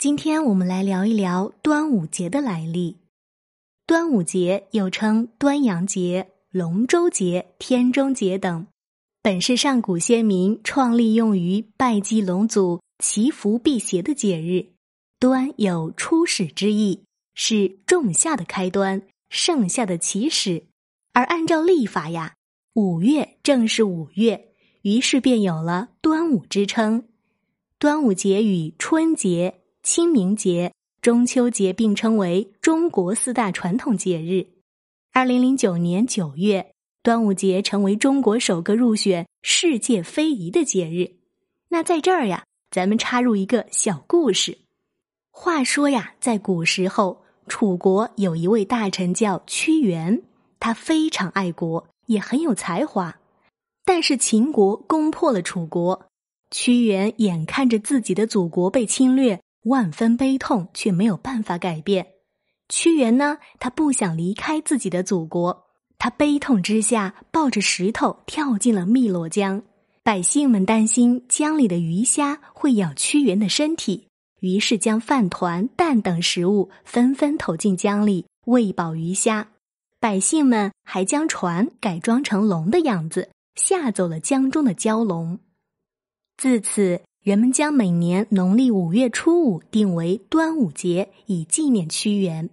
今天我们来聊一聊端午节的来历。端午节又称端阳节、龙舟节、天中节等，本是上古先民创立用于拜祭龙祖、祈福辟邪的节日。端有初始之意，是仲夏的开端，盛夏的起始。而按照历法呀，五月正是五月，于是便有了端午之称。端午节与春节。清明节、中秋节并称为中国四大传统节日。二零零九年九月，端午节成为中国首个入选世界非遗的节日。那在这儿呀，咱们插入一个小故事。话说呀，在古时候，楚国有一位大臣叫屈原，他非常爱国，也很有才华。但是秦国攻破了楚国，屈原眼看着自己的祖国被侵略。万分悲痛，却没有办法改变。屈原呢，他不想离开自己的祖国，他悲痛之下抱着石头跳进了汨罗江。百姓们担心江里的鱼虾会咬屈原的身体，于是将饭团、蛋等食物纷纷投进江里喂饱鱼虾。百姓们还将船改装成龙的样子，吓走了江中的蛟龙。自此。人们将每年农历五月初五定为端午节，以纪念屈原。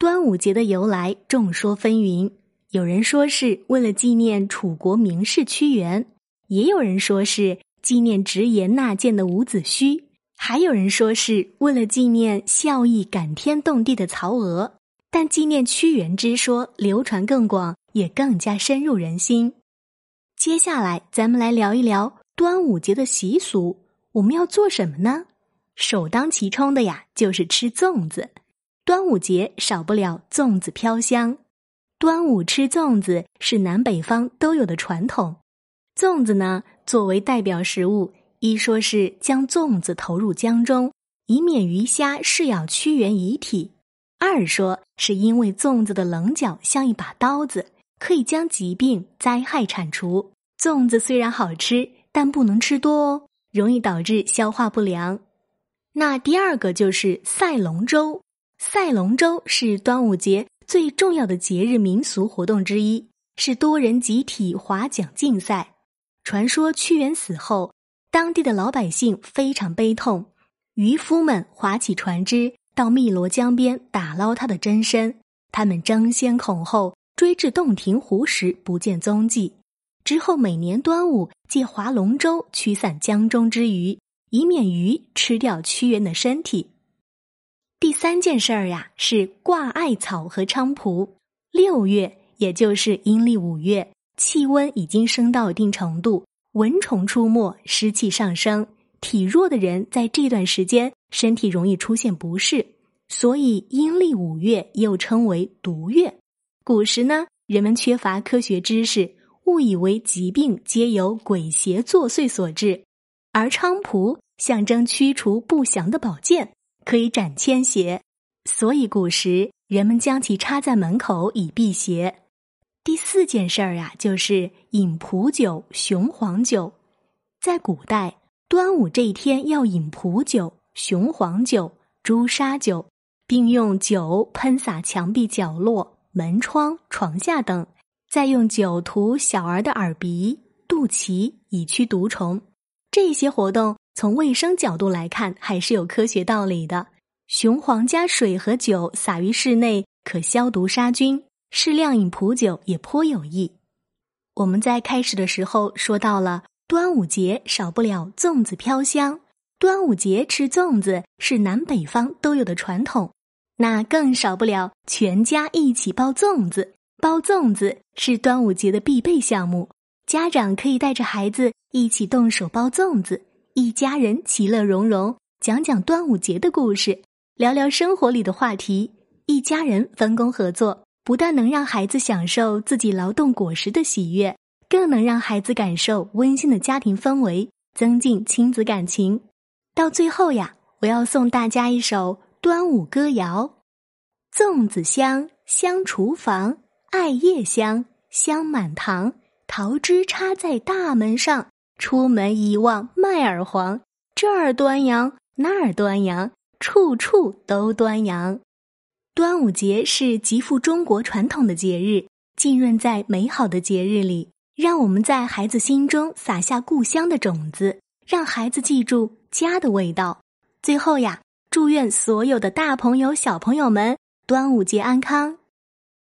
端午节的由来众说纷纭，有人说是为了纪念楚国名士屈原，也有人说是纪念直言纳谏的伍子胥，还有人说是为了纪念孝义感天动地的曹娥。但纪念屈原之说流传更广，也更加深入人心。接下来，咱们来聊一聊端午节的习俗。我们要做什么呢？首当其冲的呀，就是吃粽子。端午节少不了粽子飘香。端午吃粽子是南北方都有的传统。粽子呢，作为代表食物，一说是将粽子投入江中，以免鱼虾噬咬屈原遗体；二说是因为粽子的棱角像一把刀子，可以将疾病灾害铲除。粽子虽然好吃，但不能吃多哦。容易导致消化不良。那第二个就是赛龙舟。赛龙舟是端午节最重要的节日民俗活动之一，是多人集体划桨竞赛。传说屈原死后，当地的老百姓非常悲痛，渔夫们划起船只到汨罗江边打捞他的真身。他们争先恐后追至洞庭湖时，不见踪迹。之后每年端午借划龙舟驱散江中之鱼，以免鱼吃掉屈原的身体。第三件事儿呀，是挂艾草和菖蒲。六月，也就是阴历五月，气温已经升到一定程度，蚊虫出没，湿气上升，体弱的人在这段时间身体容易出现不适，所以阴历五月又称为毒月。古时呢，人们缺乏科学知识。误以为疾病皆由鬼邪作祟所致，而菖蒲象征驱除不祥的宝剑，可以斩千邪，所以古时人们将其插在门口以辟邪。第四件事儿啊，就是饮蒲酒、雄黄酒。在古代，端午这一天要饮蒲酒、雄黄酒、朱砂酒，并用酒喷洒墙壁角落、门窗、床下等。再用酒涂小儿的耳鼻、肚脐，以驱毒虫。这些活动从卫生角度来看，还是有科学道理的。雄黄加水和酒洒于室内，可消毒杀菌。适量饮蒲酒也颇有益。我们在开始的时候说到了端午节少不了粽子飘香。端午节吃粽子是南北方都有的传统，那更少不了全家一起包粽子。包粽子是端午节的必备项目，家长可以带着孩子一起动手包粽子，一家人其乐融融，讲讲端午节的故事，聊聊生活里的话题。一家人分工合作，不但能让孩子享受自己劳动果实的喜悦，更能让孩子感受温馨的家庭氛围，增进亲子感情。到最后呀，我要送大家一首端午歌谣：粽子香，香厨房。艾叶香，香满堂。桃枝插在大门上，出门一望麦儿黄。这儿端阳，那儿端阳，处处都端阳。端午节是极富中国传统的节日，浸润在美好的节日里，让我们在孩子心中撒下故乡的种子，让孩子记住家的味道。最后呀，祝愿所有的大朋友、小朋友们端午节安康，